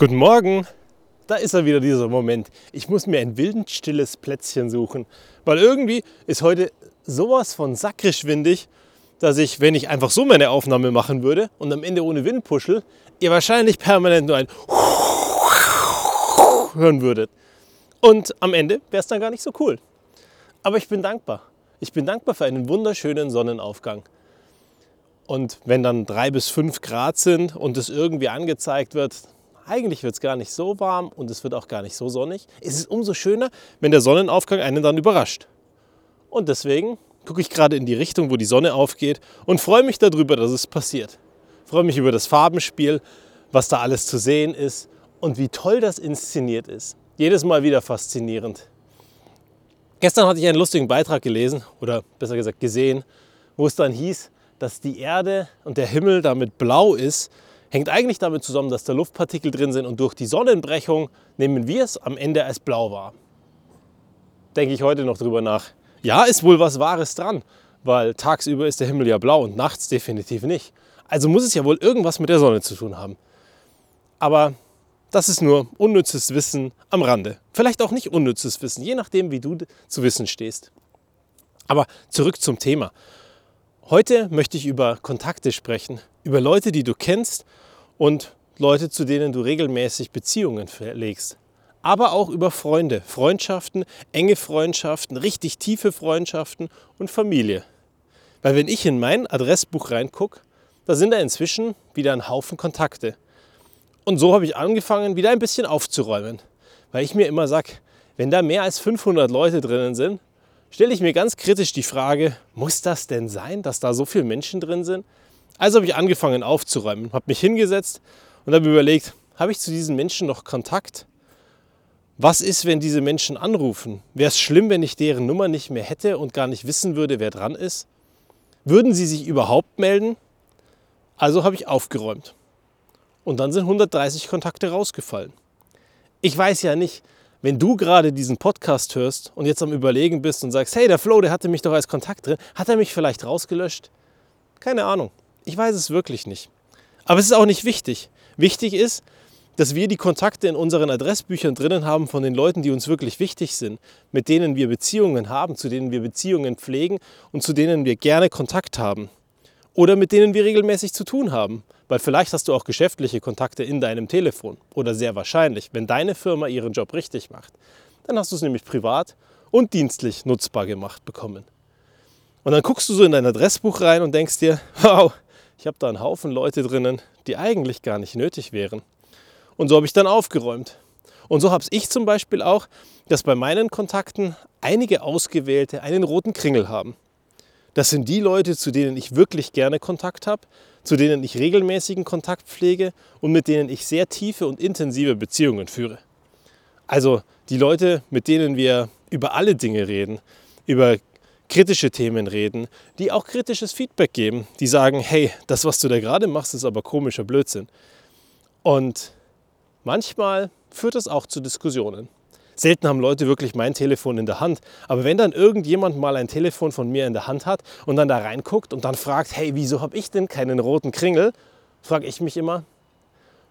Guten Morgen. Da ist er wieder dieser Moment. Ich muss mir ein wild stilles Plätzchen suchen, weil irgendwie ist heute sowas von sakrisch windig, dass ich, wenn ich einfach so meine Aufnahme machen würde und am Ende ohne Wind puschel, ihr wahrscheinlich permanent nur ein hören würdet. Und am Ende wäre es dann gar nicht so cool. Aber ich bin dankbar. Ich bin dankbar für einen wunderschönen Sonnenaufgang. Und wenn dann drei bis fünf Grad sind und es irgendwie angezeigt wird, eigentlich wird es gar nicht so warm und es wird auch gar nicht so sonnig. Es ist umso schöner, wenn der Sonnenaufgang einen dann überrascht. Und deswegen gucke ich gerade in die Richtung, wo die Sonne aufgeht und freue mich darüber, dass es passiert. Freue mich über das Farbenspiel, was da alles zu sehen ist und wie toll das inszeniert ist. Jedes Mal wieder faszinierend. Gestern hatte ich einen lustigen Beitrag gelesen oder besser gesagt gesehen, wo es dann hieß, dass die Erde und der Himmel damit blau ist, hängt eigentlich damit zusammen, dass da Luftpartikel drin sind und durch die Sonnenbrechung nehmen wir es am Ende als blau wahr. Denke ich heute noch drüber nach. Ja, ist wohl was Wahres dran, weil tagsüber ist der Himmel ja blau und nachts definitiv nicht. Also muss es ja wohl irgendwas mit der Sonne zu tun haben. Aber das ist nur unnützes Wissen am Rande. Vielleicht auch nicht unnützes Wissen, je nachdem, wie du zu Wissen stehst. Aber zurück zum Thema. Heute möchte ich über Kontakte sprechen, über Leute, die du kennst und Leute, zu denen du regelmäßig Beziehungen pflegst. Aber auch über Freunde, Freundschaften, enge Freundschaften, richtig tiefe Freundschaften und Familie. Weil wenn ich in mein Adressbuch reingucke, da sind da inzwischen wieder ein Haufen Kontakte. Und so habe ich angefangen, wieder ein bisschen aufzuräumen. Weil ich mir immer sage, wenn da mehr als 500 Leute drinnen sind, stelle ich mir ganz kritisch die Frage, muss das denn sein, dass da so viele Menschen drin sind? Also habe ich angefangen aufzuräumen, habe mich hingesetzt und habe überlegt, habe ich zu diesen Menschen noch Kontakt? Was ist, wenn diese Menschen anrufen? Wäre es schlimm, wenn ich deren Nummer nicht mehr hätte und gar nicht wissen würde, wer dran ist? Würden sie sich überhaupt melden? Also habe ich aufgeräumt. Und dann sind 130 Kontakte rausgefallen. Ich weiß ja nicht, wenn du gerade diesen Podcast hörst und jetzt am Überlegen bist und sagst, hey, der Flo, der hatte mich doch als Kontakt drin, hat er mich vielleicht rausgelöscht? Keine Ahnung. Ich weiß es wirklich nicht. Aber es ist auch nicht wichtig. Wichtig ist, dass wir die Kontakte in unseren Adressbüchern drinnen haben von den Leuten, die uns wirklich wichtig sind, mit denen wir Beziehungen haben, zu denen wir Beziehungen pflegen und zu denen wir gerne Kontakt haben. Oder mit denen wir regelmäßig zu tun haben. Weil vielleicht hast du auch geschäftliche Kontakte in deinem Telefon oder sehr wahrscheinlich, wenn deine Firma ihren Job richtig macht. Dann hast du es nämlich privat und dienstlich nutzbar gemacht bekommen. Und dann guckst du so in dein Adressbuch rein und denkst dir, wow, ich habe da einen Haufen Leute drinnen, die eigentlich gar nicht nötig wären. Und so habe ich dann aufgeräumt. Und so habe ich zum Beispiel auch, dass bei meinen Kontakten einige Ausgewählte einen roten Kringel haben. Das sind die Leute, zu denen ich wirklich gerne Kontakt habe, zu denen ich regelmäßigen Kontakt pflege und mit denen ich sehr tiefe und intensive Beziehungen führe. Also die Leute, mit denen wir über alle Dinge reden, über kritische Themen reden, die auch kritisches Feedback geben, die sagen, hey, das, was du da gerade machst, ist aber komischer Blödsinn. Und manchmal führt das auch zu Diskussionen. Selten haben Leute wirklich mein Telefon in der Hand. Aber wenn dann irgendjemand mal ein Telefon von mir in der Hand hat und dann da reinguckt und dann fragt, hey, wieso habe ich denn keinen roten Kringel, frage ich mich immer,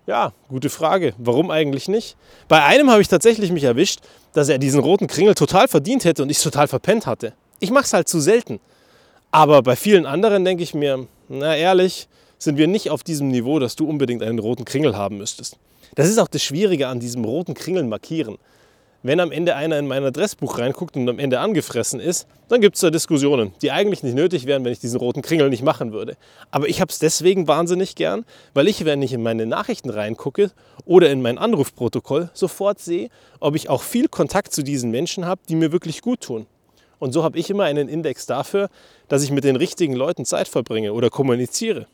ja, gute Frage. Warum eigentlich nicht? Bei einem habe ich tatsächlich mich erwischt, dass er diesen roten Kringel total verdient hätte und ich es total verpennt hatte. Ich mache es halt zu selten. Aber bei vielen anderen denke ich mir, na ehrlich, sind wir nicht auf diesem Niveau, dass du unbedingt einen roten Kringel haben müsstest. Das ist auch das Schwierige an diesem roten Kringel markieren wenn am Ende einer in mein Adressbuch reinguckt und am Ende angefressen ist, dann gibt es da Diskussionen, die eigentlich nicht nötig wären, wenn ich diesen roten Kringel nicht machen würde. Aber ich habe es deswegen wahnsinnig gern, weil ich, wenn ich in meine Nachrichten reingucke oder in mein Anrufprotokoll, sofort sehe, ob ich auch viel Kontakt zu diesen Menschen habe, die mir wirklich gut tun. Und so habe ich immer einen Index dafür, dass ich mit den richtigen Leuten Zeit verbringe oder kommuniziere.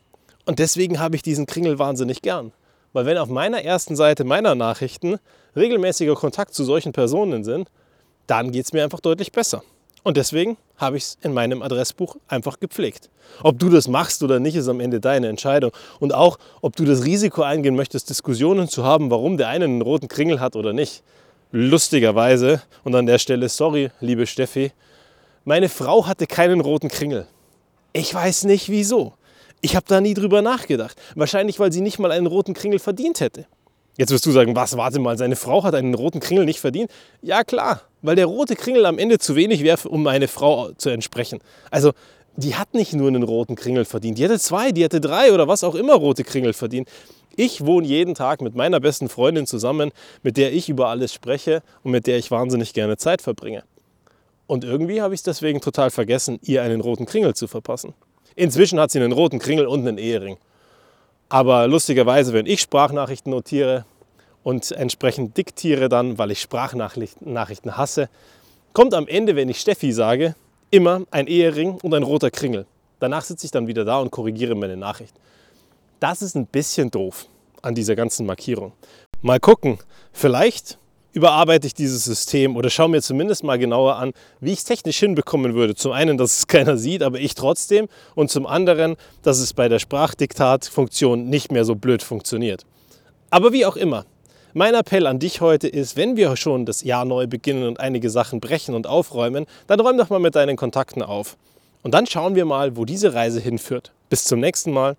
Und deswegen habe ich diesen Kringel wahnsinnig gern. Weil wenn auf meiner ersten Seite meiner Nachrichten regelmäßiger Kontakt zu solchen Personen sind, dann geht es mir einfach deutlich besser. Und deswegen habe ich es in meinem Adressbuch einfach gepflegt. Ob du das machst oder nicht, ist am Ende deine Entscheidung. Und auch, ob du das Risiko eingehen möchtest, Diskussionen zu haben, warum der eine einen roten Kringel hat oder nicht. Lustigerweise, und an der Stelle, sorry, liebe Steffi, meine Frau hatte keinen roten Kringel. Ich weiß nicht wieso. Ich habe da nie drüber nachgedacht. Wahrscheinlich, weil sie nicht mal einen roten Kringel verdient hätte. Jetzt wirst du sagen, was, warte mal, seine Frau hat einen roten Kringel nicht verdient? Ja klar, weil der rote Kringel am Ende zu wenig wäre, um meine Frau zu entsprechen. Also die hat nicht nur einen roten Kringel verdient, die hatte zwei, die hatte drei oder was auch immer rote Kringel verdient. Ich wohne jeden Tag mit meiner besten Freundin zusammen, mit der ich über alles spreche und mit der ich wahnsinnig gerne Zeit verbringe. Und irgendwie habe ich es deswegen total vergessen, ihr einen roten Kringel zu verpassen. Inzwischen hat sie einen roten Kringel und einen Ehering. Aber lustigerweise, wenn ich Sprachnachrichten notiere und entsprechend diktiere dann, weil ich Sprachnachrichten hasse, kommt am Ende, wenn ich Steffi sage, immer ein Ehering und ein roter Kringel. Danach sitze ich dann wieder da und korrigiere meine Nachricht. Das ist ein bisschen doof an dieser ganzen Markierung. Mal gucken, vielleicht überarbeite ich dieses System oder schaue mir zumindest mal genauer an, wie ich es technisch hinbekommen würde. Zum einen, dass es keiner sieht, aber ich trotzdem. Und zum anderen, dass es bei der Sprachdiktatfunktion nicht mehr so blöd funktioniert. Aber wie auch immer, mein Appell an dich heute ist, wenn wir schon das Jahr neu beginnen und einige Sachen brechen und aufräumen, dann räum doch mal mit deinen Kontakten auf. Und dann schauen wir mal, wo diese Reise hinführt. Bis zum nächsten Mal.